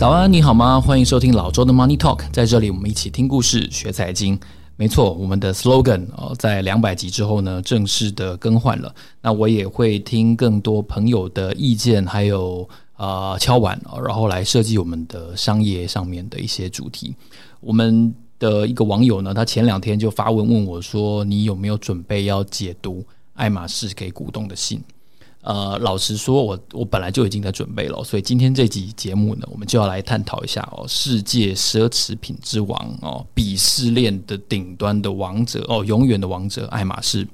早安，你好吗？欢迎收听老周的 Money Talk，在这里我们一起听故事、学财经。没错，我们的 slogan 哦，在两百集之后呢，正式的更换了。那我也会听更多朋友的意见，还有啊、呃、敲碗，然后来设计我们的商业上面的一些主题。我们的一个网友呢，他前两天就发问问我说：“你有没有准备要解读爱马仕给股东的信？”呃，老实说，我我本来就已经在准备了，所以今天这集节目呢，我们就要来探讨一下哦，世界奢侈品之王哦，鄙视链的顶端的王者哦，永远的王者爱马仕，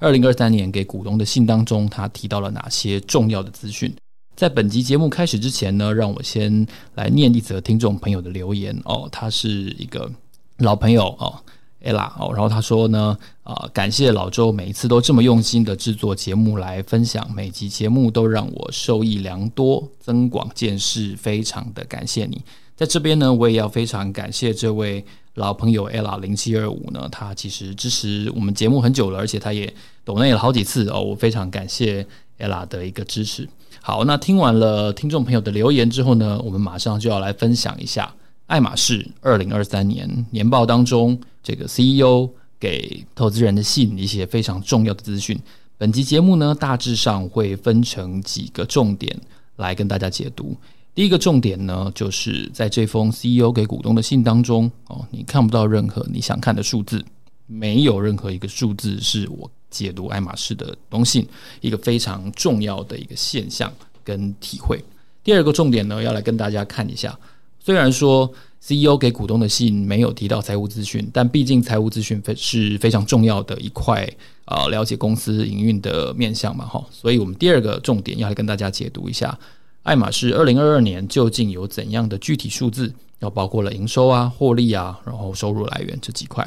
二零二三年给股东的信当中，他提到了哪些重要的资讯？在本集节目开始之前呢，让我先来念一则听众朋友的留言哦，他是一个老朋友哦。Ella 哦，然后他说呢，啊，感谢老周每一次都这么用心的制作节目来分享，每集节目都让我受益良多，增广见识，非常的感谢你。在这边呢，我也要非常感谢这位老朋友 Ella 零七二五呢，他其实支持我们节目很久了，而且他也抖内了好几次哦，我非常感谢 Ella 的一个支持。好，那听完了听众朋友的留言之后呢，我们马上就要来分享一下。爱马仕二零二三年年报当中，这个 CEO 给投资人的信，一些非常重要的资讯。本集节目呢，大致上会分成几个重点来跟大家解读。第一个重点呢，就是在这封 CEO 给股东的信当中，哦，你看不到任何你想看的数字，没有任何一个数字是我解读爱马仕的东西，一个非常重要的一个现象跟体会。第二个重点呢，要来跟大家看一下。虽然说 CEO 给股东的信没有提到财务资讯，但毕竟财务资讯非是非常重要的一块啊，了解公司营运的面向嘛，哈。所以我们第二个重点要来跟大家解读一下，爱马仕二零二二年究竟有怎样的具体数字，要包括了营收啊、获利啊，然后收入来源这几块。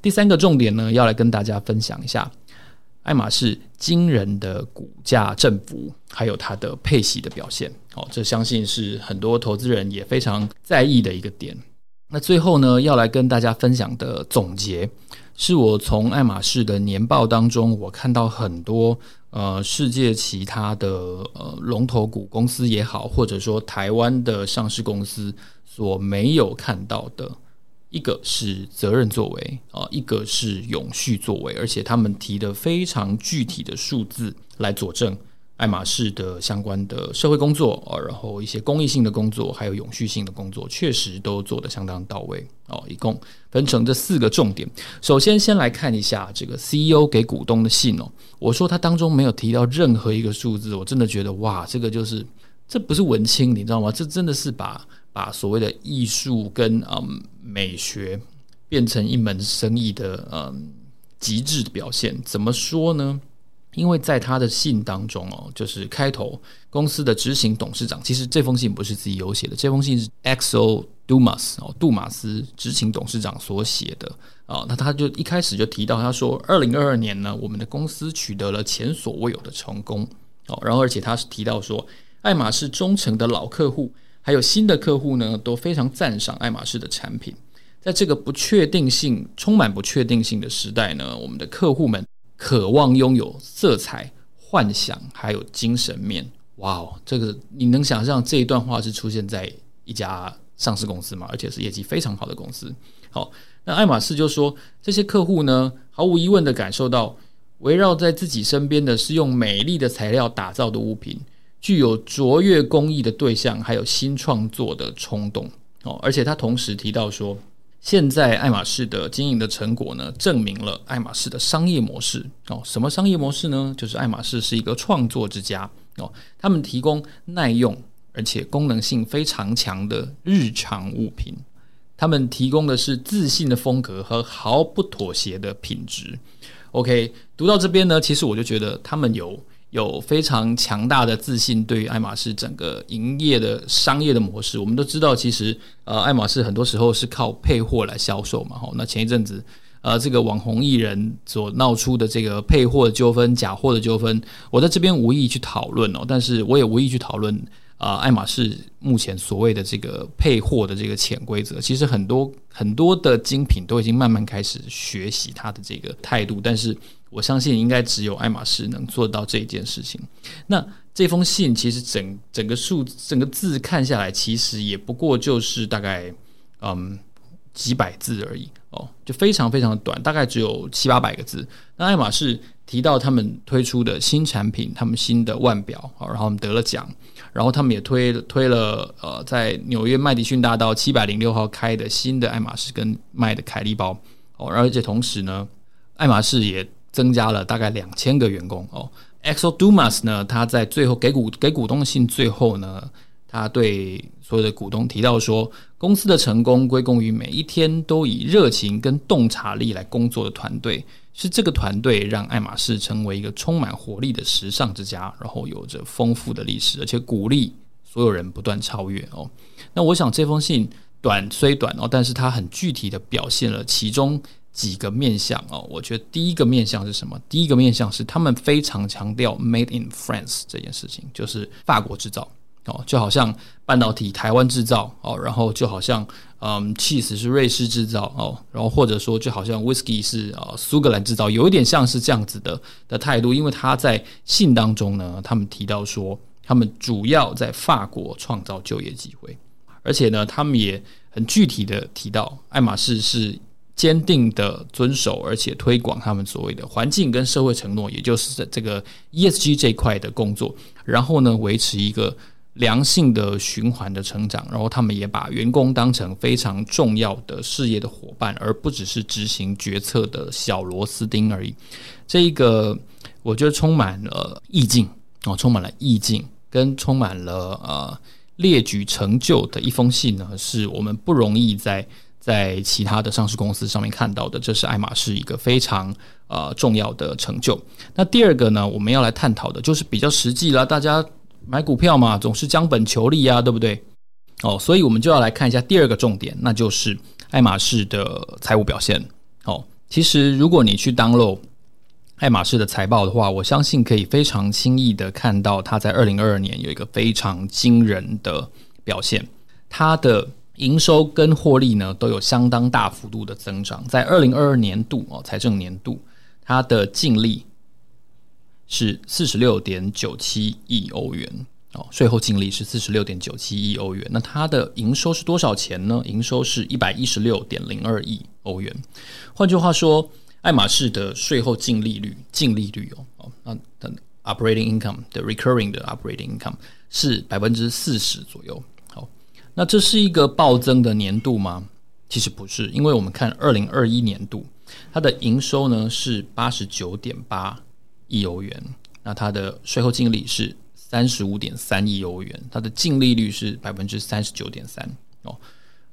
第三个重点呢，要来跟大家分享一下。爱马仕惊人的股价振幅，还有它的配息的表现，哦，这相信是很多投资人也非常在意的一个点。那最后呢，要来跟大家分享的总结，是我从爱马仕的年报当中，我看到很多呃世界其他的呃龙头股公司也好，或者说台湾的上市公司所没有看到的。一个是责任作为啊，一个是永续作为，而且他们提的非常具体的数字来佐证爱马仕的相关的社会工作啊，然后一些公益性的工作，还有永续性的工作，确实都做得相当到位哦。一共分成这四个重点。首先，先来看一下这个 CEO 给股东的信哦。我说他当中没有提到任何一个数字，我真的觉得哇，这个就是这不是文青，你知道吗？这真的是把。把所谓的艺术跟嗯美学变成一门生意的嗯极致的表现，怎么说呢？因为在他的信当中哦，就是开头公司的执行董事长，其实这封信不是自己有写的，这封信是 XO Dumas 哦杜马斯执行董事长所写的啊。那他就一开始就提到，他说，二零二二年呢，我们的公司取得了前所未有的成功哦。然后而且他是提到说，爱马仕忠诚的老客户。还有新的客户呢，都非常赞赏爱马仕的产品。在这个不确定性、充满不确定性的时代呢，我们的客户们渴望拥有色彩、幻想，还有精神面。哇哦，这个你能想象这一段话是出现在一家上市公司吗？而且是业绩非常好的公司。好，那爱马仕就说，这些客户呢，毫无疑问地感受到，围绕在自己身边的是用美丽的材料打造的物品。具有卓越工艺的对象，还有新创作的冲动哦。而且他同时提到说，现在爱马仕的经营的成果呢，证明了爱马仕的商业模式哦。什么商业模式呢？就是爱马仕是一个创作之家哦。他们提供耐用而且功能性非常强的日常物品，他们提供的是自信的风格和毫不妥协的品质。OK，读到这边呢，其实我就觉得他们有。有非常强大的自信，对于爱马仕整个营业的商业的模式，我们都知道，其实呃，爱马仕很多时候是靠配货来销售嘛。哈，那前一阵子呃，这个网红艺人所闹出的这个配货纠纷、假货的纠纷，我在这边无意去讨论哦，但是我也无意去讨论啊，爱马仕目前所谓的这个配货的这个潜规则，其实很多很多的精品都已经慢慢开始学习它的这个态度，但是我相信应该只有爱马仕能做到这一件事情。那这封信其实整整个数整个字看下来，其实也不过就是大概嗯几百字而已哦，就非常非常的短，大概只有七八百个字。那爱马仕提到他们推出的新产品，他们新的腕表，然后我们得了奖。然后他们也推推了呃，在纽约麦迪逊大道七百零六号开的新的爱马仕跟卖的凯利包哦，而且同时呢，爱马仕也增加了大概两千个员工哦。Exo Dumas 呢，他在最后给股给股东信最后呢，他对所有的股东提到说，公司的成功归功于每一天都以热情跟洞察力来工作的团队。是这个团队让爱马仕成为一个充满活力的时尚之家，然后有着丰富的历史，而且鼓励所有人不断超越哦。那我想这封信短虽短哦，但是它很具体的表现了其中几个面向哦。我觉得第一个面向是什么？第一个面向是他们非常强调 “Made in France” 这件事情，就是法国制造。哦，就好像半导体台湾制造哦，然后就好像嗯，cheese 是瑞士制造哦，然后或者说就好像 whisky 是啊苏格兰制造，有一点像是这样子的的态度，因为他在信当中呢，他们提到说，他们主要在法国创造就业机会，而且呢，他们也很具体的提到，爱马仕是坚定的遵守而且推广他们所谓的环境跟社会承诺，也就是在这个 ESG 这一块的工作，然后呢，维持一个。良性的循环的成长，然后他们也把员工当成非常重要的事业的伙伴，而不只是执行决策的小螺丝钉而已。这一个我觉得充满了意境哦，充满了意境，跟充满了呃列举成就的一封信呢，是我们不容易在在其他的上市公司上面看到的。这是爱马仕一个非常呃重要的成就。那第二个呢，我们要来探讨的就是比较实际了，大家。买股票嘛，总是将本求利呀，对不对？哦，所以我们就要来看一下第二个重点，那就是爱马仕的财务表现。哦，其实如果你去 download 爱马仕的财报的话，我相信可以非常轻易的看到它在二零二二年有一个非常惊人的表现，它的营收跟获利呢都有相当大幅度的增长。在二零二二年度哦，财政年度，它的净利。是四十六点九七亿欧元哦，税后净利是四十六点九七亿欧元。那它的营收是多少钱呢？营收是一百一十六点零二亿欧元。换句话说，爱马仕的税后净利率，净利率哦哦，那的 operating income 的 recurring 的 operating income 是百分之四十左右。好，那这是一个暴增的年度吗？其实不是，因为我们看二零二一年度，它的营收呢是八十九点八。亿欧元，那它的税后净利是三十五点三亿欧元，它的净利率是百分之三十九点三哦。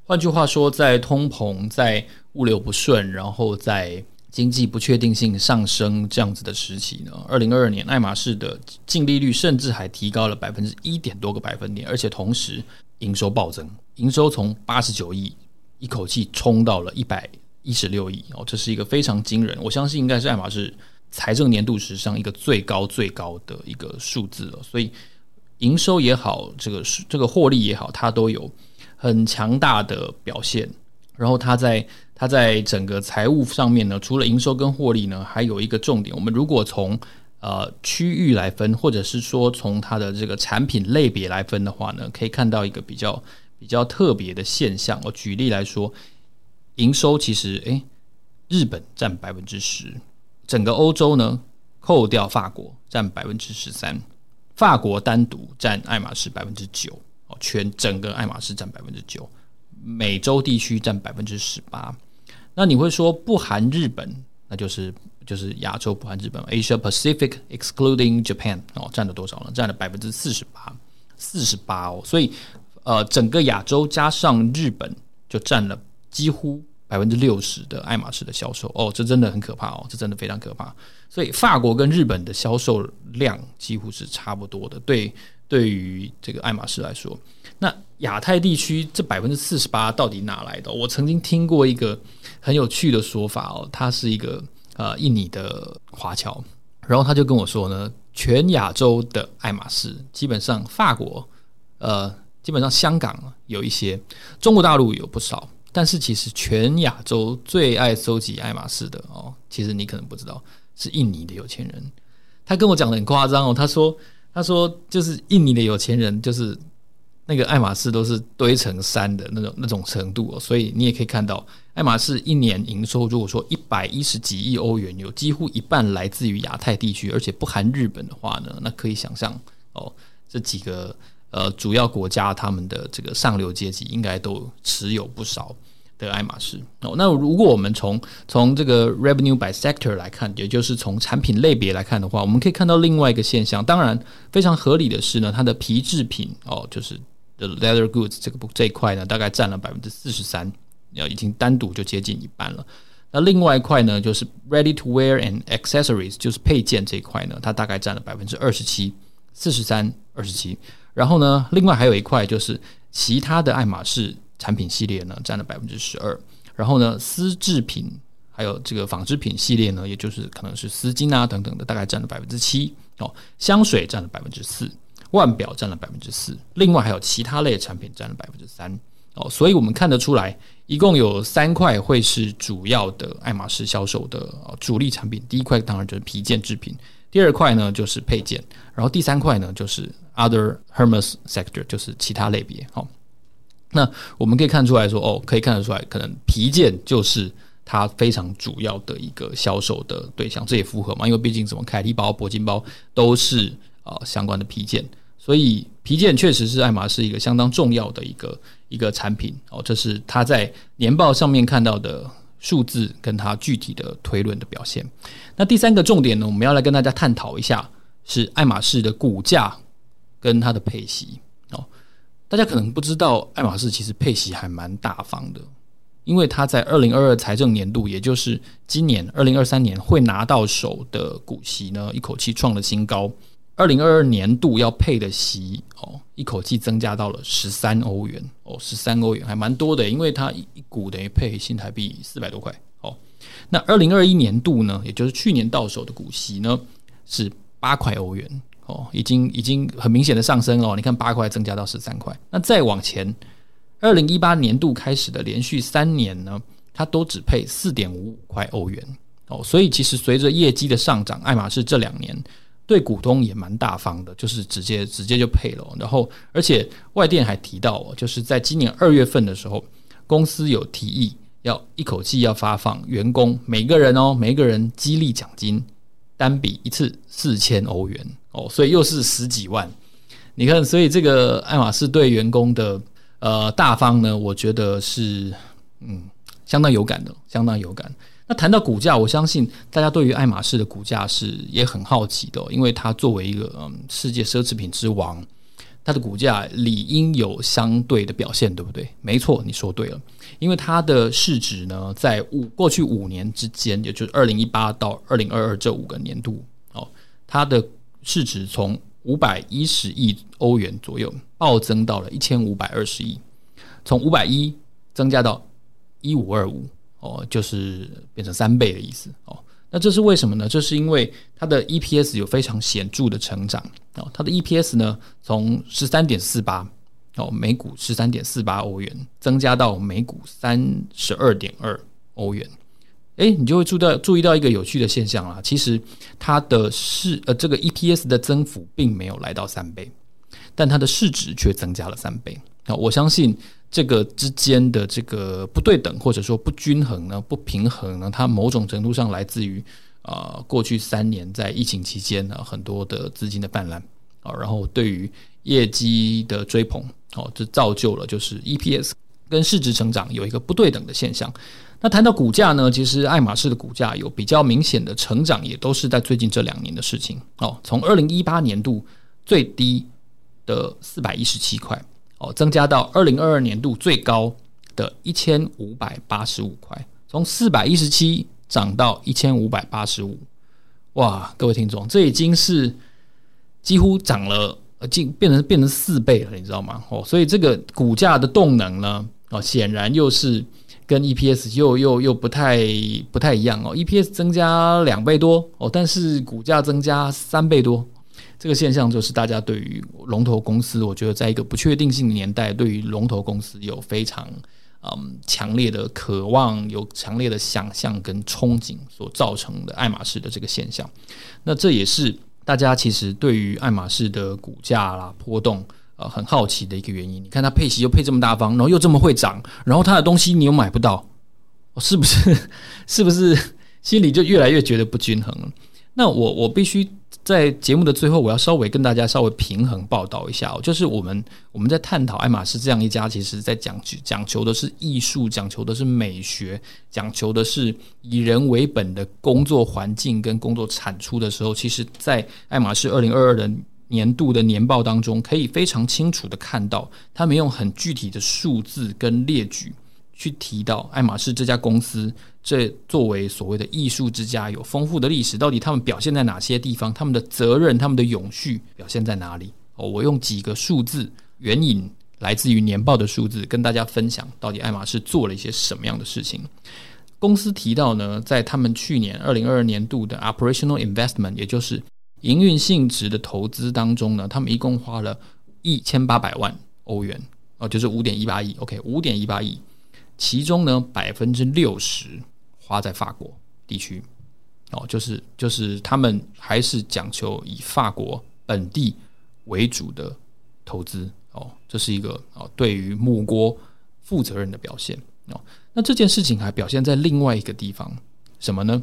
换句话说，在通膨、在物流不顺，然后在经济不确定性上升这样子的时期呢，二零二二年爱马仕的净利率甚至还提高了百分之一点多个百分点，而且同时营收暴增，营收从八十九亿一口气冲到了一百一十六亿哦，这是一个非常惊人，我相信应该是爱马仕。财政年度史上一个最高最高的一个数字了，所以营收也好，这个是这个获利也好，它都有很强大的表现。然后它在它在整个财务上面呢，除了营收跟获利呢，还有一个重点。我们如果从呃区域来分，或者是说从它的这个产品类别来分的话呢，可以看到一个比较比较特别的现象。我举例来说，营收其实诶，日本占百分之十。整个欧洲呢，扣掉法国占百分之十三，法国单独占爱马仕百分之九，哦，全整个爱马仕占百分之九，美洲地区占百分之十八。那你会说不含日本，那就是就是亚洲不含日本，Asia Pacific excluding Japan 哦，占了多少呢？占了百分之四十八，四十八哦。所以呃，整个亚洲加上日本就占了几乎。百分之六十的爱马仕的销售哦，这真的很可怕哦，这真的非常可怕。所以法国跟日本的销售量几乎是差不多的。对，对于这个爱马仕来说，那亚太地区这百分之四十八到底哪来的？我曾经听过一个很有趣的说法哦，他是一个呃印尼的华侨，然后他就跟我说呢，全亚洲的爱马仕基本上法国。呃，基本上香港有一些，中国大陆有不少，但是其实全亚洲最爱收集爱马仕的哦，其实你可能不知道，是印尼的有钱人。他跟我讲的很夸张哦，他说他说就是印尼的有钱人就是。那个爱马仕都是堆成山的那种那种程度哦，所以你也可以看到，爱马仕一年营收如果说一百一十几亿欧元，有几乎一半来自于亚太地区，而且不含日本的话呢，那可以想象哦，这几个呃主要国家他们的这个上流阶级应该都持有不少的爱马仕哦。那如果我们从从这个 revenue by sector 来看，也就是从产品类别来看的话，我们可以看到另外一个现象，当然非常合理的是呢，它的皮制品哦，就是。the leather goods 这个这一块呢，大概占了百分之四十三，要已经单独就接近一半了。那另外一块呢，就是 ready to wear and accessories，就是配件这一块呢，它大概占了百分之二十七，四十三二十七。然后呢，另外还有一块就是其他的爱马仕产品系列呢，占了百分之十二。然后呢，丝制品还有这个纺织品系列呢，也就是可能是丝巾啊等等的，大概占了百分之七。哦，香水占了百分之四。腕表占了百分之四，另外还有其他类产品占了百分之三哦，所以我们看得出来，一共有三块会是主要的爱马仕销售的主力产品。第一块当然就是皮件制品，第二块呢就是配件，然后第三块呢就是 other Hermes sector，就是其他类别。好，那我们可以看出来说，哦，可以看得出来，可能皮件就是它非常主要的一个销售的对象，这也符合嘛，因为毕竟什么凯利包、铂金包都是啊相关的皮件。所以皮件确实是爱马仕一个相当重要的一个一个产品哦，这是他在年报上面看到的数字，跟他具体的推论的表现。那第三个重点呢，我们要来跟大家探讨一下，是爱马仕的股价跟它的配息。大家可能不知道，爱马仕其实配息还蛮大方的，因为他在二零二二财政年度，也就是今年二零二三年会拿到手的股息呢，一口气创了新高。二零二二年度要配的息哦，一口气增加到了十三欧元哦，十三欧元还蛮多的，因为它一股等于配新台币四百多块哦。那二零二一年度呢，也就是去年到手的股息呢，是八块欧元哦，已经已经很明显的上升了。你看八块增加到十三块，那再往前，二零一八年度开始的连续三年呢，它都只配四点五五块欧元哦。所以其实随着业绩的上涨，爱马仕这两年。对股东也蛮大方的，就是直接直接就配了。然后，而且外电还提到哦，就是在今年二月份的时候，公司有提议要一口气要发放员工每个人哦，每个人激励奖金单笔一次四千欧元哦，所以又是十几万。你看，所以这个爱马仕对员工的呃大方呢，我觉得是嗯相当有感的，相当有感。那谈到股价，我相信大家对于爱马仕的股价是也很好奇的，因为它作为一个嗯世界奢侈品之王，它的股价理应有相对的表现，对不对？没错，你说对了，因为它的市值呢，在五过去五年之间，也就是二零一八到二零二二这五个年度哦，它的市值从五百一十亿欧元左右暴增到了一千五百二十亿，从五百一增加到一五二五。哦，就是变成三倍的意思哦。那这是为什么呢？这是因为它的 EPS 有非常显著的成长哦。它的 EPS 呢，从十三点四八哦，每股十三点四八欧元，增加到每股三十二点二欧元。诶，你就会注意到注意到一个有趣的现象啦。其实它的市呃这个 EPS 的增幅并没有来到三倍，但它的市值却增加了三倍。那我相信。这个之间的这个不对等或者说不均衡呢，不平衡呢，它某种程度上来自于啊、呃、过去三年在疫情期间呢很多的资金的泛滥啊，然后对于业绩的追捧哦，这造就了就是 EPS 跟市值成长有一个不对等的现象。那谈到股价呢，其实爱马仕的股价有比较明显的成长，也都是在最近这两年的事情哦。从二零一八年度最低的四百一十七块。哦，增加到二零二二年度最高的一千五百八十五块，从四百一十七涨到一千五百八十五，哇！各位听众，这已经是几乎涨了，呃，进变成变成四倍了，你知道吗？哦，所以这个股价的动能呢，哦，显然又是跟 EPS 又又又不太不太一样哦，EPS 增加两倍多哦，但是股价增加三倍多。这个现象就是大家对于龙头公司，我觉得在一个不确定性的年代，对于龙头公司有非常嗯强烈的渴望，有强烈的想象跟憧憬所造成的爱马仕的这个现象。那这也是大家其实对于爱马仕的股价啦波动呃很好奇的一个原因。你看它配息又配这么大方，然后又这么会涨，然后它的东西你又买不到，是不是？是不是心里就越来越觉得不均衡了？那我我必须。在节目的最后，我要稍微跟大家稍微平衡报道一下哦，就是我们我们在探讨爱马仕这样一家，其实在讲讲求的是艺术，讲求的是美学，讲求的是以人为本的工作环境跟工作产出的时候，其实，在爱马仕二零二二的年度的年报当中，可以非常清楚的看到，他们用很具体的数字跟列举。去提到爱马仕这家公司，这作为所谓的艺术之家，有丰富的历史，到底他们表现在哪些地方？他们的责任、他们的永续表现在哪里？哦，我用几个数字援引来自于年报的数字，跟大家分享到底爱马仕做了一些什么样的事情。公司提到呢，在他们去年二零二二年度的 operational investment，也就是营运性质的投资当中呢，他们一共花了一千八百万欧元，哦，就是五点一八亿。OK，五点一八亿。其中呢，百分之六十花在法国地区，哦，就是就是他们还是讲求以法国本地为主的投资，哦，这是一个哦对于母国负责任的表现哦。那这件事情还表现在另外一个地方，什么呢？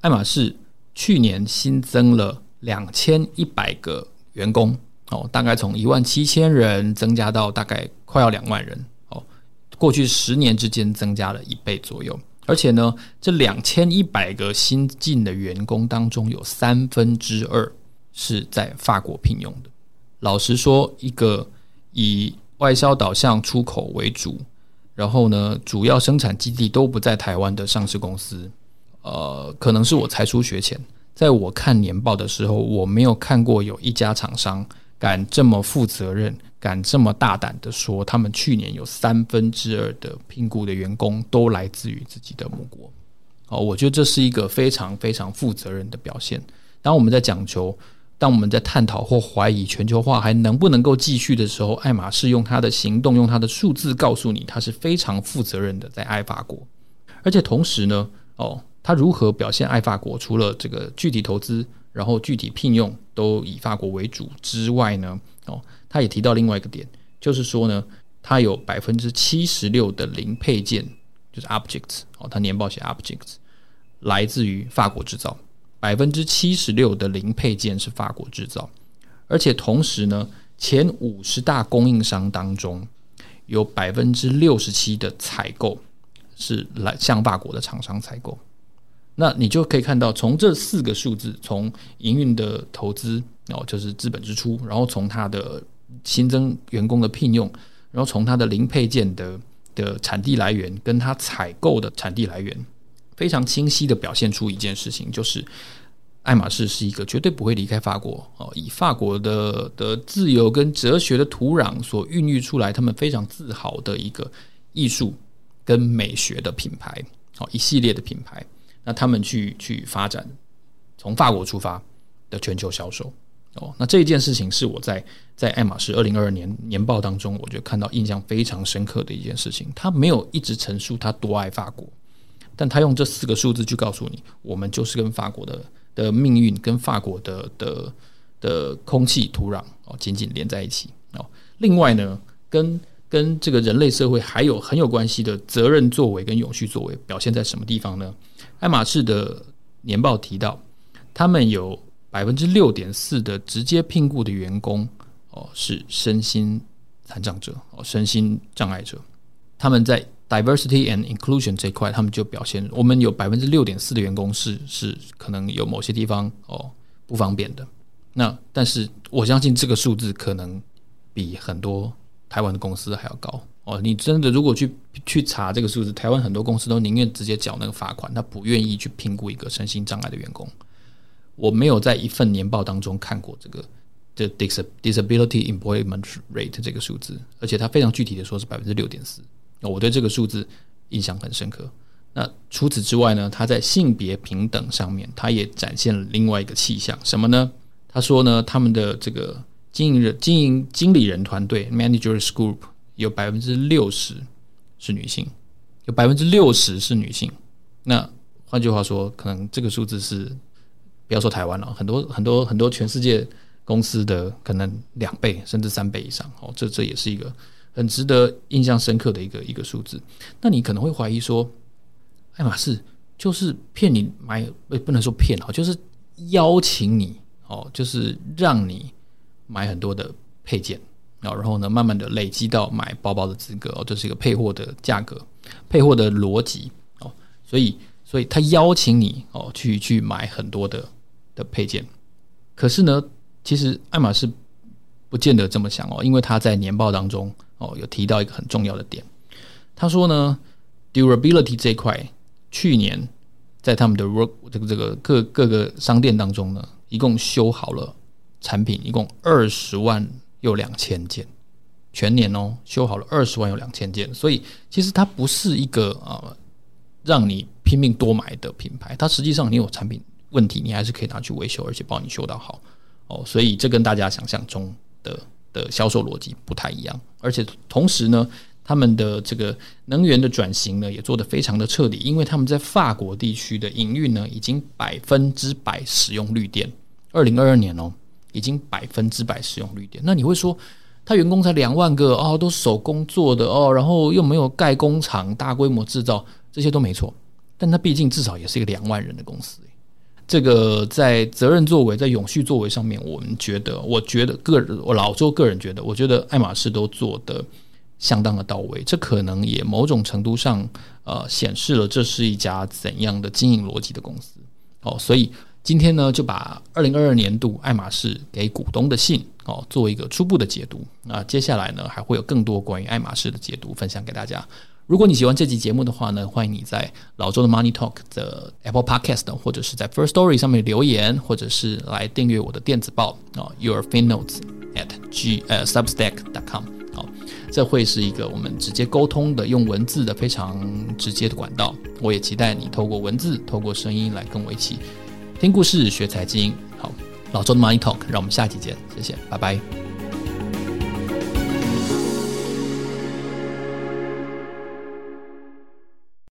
爱马仕去年新增了两千一百个员工，哦，大概从一万七千人增加到大概快要两万人哦。过去十年之间增加了一倍左右，而且呢，这两千一百个新进的员工当中，有三分之二是在法国聘用的。老实说，一个以外销导向出口为主，然后呢，主要生产基地都不在台湾的上市公司，呃，可能是我才疏学浅，在我看年报的时候，我没有看过有一家厂商敢这么负责任。敢这么大胆的说，他们去年有三分之二的聘雇的员工都来自于自己的母国。哦，我觉得这是一个非常非常负责任的表现。当我们在讲求，当我们在探讨或怀疑全球化还能不能够继续的时候，爱马仕用他的行动，用他的数字告诉你，他是非常负责任的在爱法国。而且同时呢，哦，他如何表现爱法国？除了这个具体投资，然后具体聘用都以法国为主之外呢，哦。他也提到另外一个点，就是说呢，他有百分之七十六的零配件，就是 objects 哦，他年报写 objects 来自于法国制造，百分之七十六的零配件是法国制造，而且同时呢，前五十大供应商当中有百分之六十七的采购是来向法国的厂商采购，那你就可以看到，从这四个数字，从营运的投资哦，就是资本支出，然后从它的新增员工的聘用，然后从它的零配件的的产地来源，跟它采购的产地来源，非常清晰的表现出一件事情，就是爱马仕是一个绝对不会离开法国哦，以法国的的自由跟哲学的土壤所孕育出来，他们非常自豪的一个艺术跟美学的品牌哦，一系列的品牌，那他们去去发展从法国出发的全球销售。哦，那这一件事情是我在在爱马仕二零二二年年报当中，我就看到印象非常深刻的一件事情。他没有一直陈述他多爱法国，但他用这四个数字去告诉你，我们就是跟法国的的命运、跟法国的的的空气、土壤哦紧紧连在一起哦。另外呢，跟跟这个人类社会还有很有关系的责任作为跟永续作为表现在什么地方呢？爱马仕的年报提到，他们有。百分之六点四的直接聘雇的员工哦，是身心残障者哦，身心障碍者。他们在 diversity and inclusion 这一块，他们就表现，我们有百分之六点四的员工是是可能有某些地方哦不方便的。那但是我相信这个数字可能比很多台湾的公司还要高哦。你真的如果去去查这个数字，台湾很多公司都宁愿直接缴那个罚款，他不愿意去评估一个身心障碍的员工。我没有在一份年报当中看过这个的 disability employment rate 这个数字，而且它非常具体的说是百分之六点四。那我对这个数字印象很深刻。那除此之外呢，它在性别平等上面，它也展现了另外一个气象，什么呢？他说呢，他们的这个经营人、经营经理人团队 （managers group） 有百分之六十是女性，有百分之六十是女性。那换句话说，可能这个数字是不要说台湾了，很多很多很多全世界公司的可能两倍甚至三倍以上。哦，这这也是一个很值得印象深刻的一个一个数字。那你可能会怀疑说，爱马仕就是骗你买，不能说骗啊，就是邀请你哦，就是让你买很多的配件啊，然后呢，慢慢的累积到买包包的资格哦，这是一个配货的价格，配货的逻辑哦，所以。所以他邀请你哦，去去买很多的的配件，可是呢，其实爱马仕不见得这么想哦，因为他在年报当中哦有提到一个很重要的点，他说呢，durability 这一块，去年在他们的 work 这个这个各各个商店当中呢，一共修好了产品，一共二十万又两千件，全年哦修好了二十万又两千件，所以其实它不是一个。呃让你拼命多买的品牌，它实际上你有产品问题，你还是可以拿去维修，而且帮你修到好哦。所以这跟大家想象中的的销售逻辑不太一样。而且同时呢，他们的这个能源的转型呢，也做得非常的彻底，因为他们在法国地区的营运呢，已经百分之百使用绿电。二零二二年哦，已经百分之百使用绿电。那你会说，他员工才两万个哦，都手工做的哦，然后又没有盖工厂，大规模制造。这些都没错，但它毕竟至少也是一个两万人的公司。这个在责任作为、在永续作为上面，我们觉得，我觉得个人，我老周个人觉得，我觉得爱马仕都做得相当的到位。这可能也某种程度上，呃，显示了这是一家怎样的经营逻辑的公司。哦，所以今天呢，就把二零二二年度爱马仕给股东的信哦，做一个初步的解读。那接下来呢，还会有更多关于爱马仕的解读分享给大家。如果你喜欢这集节目的话呢，欢迎你在老周的 Money Talk 的 Apple Podcast 或者是在 First Story 上面留言，或者是来订阅我的电子报啊，Your Fin Notes at G 呃 Substack.com。好，这会是一个我们直接沟通的用文字的非常直接的管道。我也期待你透过文字、透过声音来跟我一起听故事、学财经。好，老周的 Money Talk，让我们下期见，谢谢，拜拜。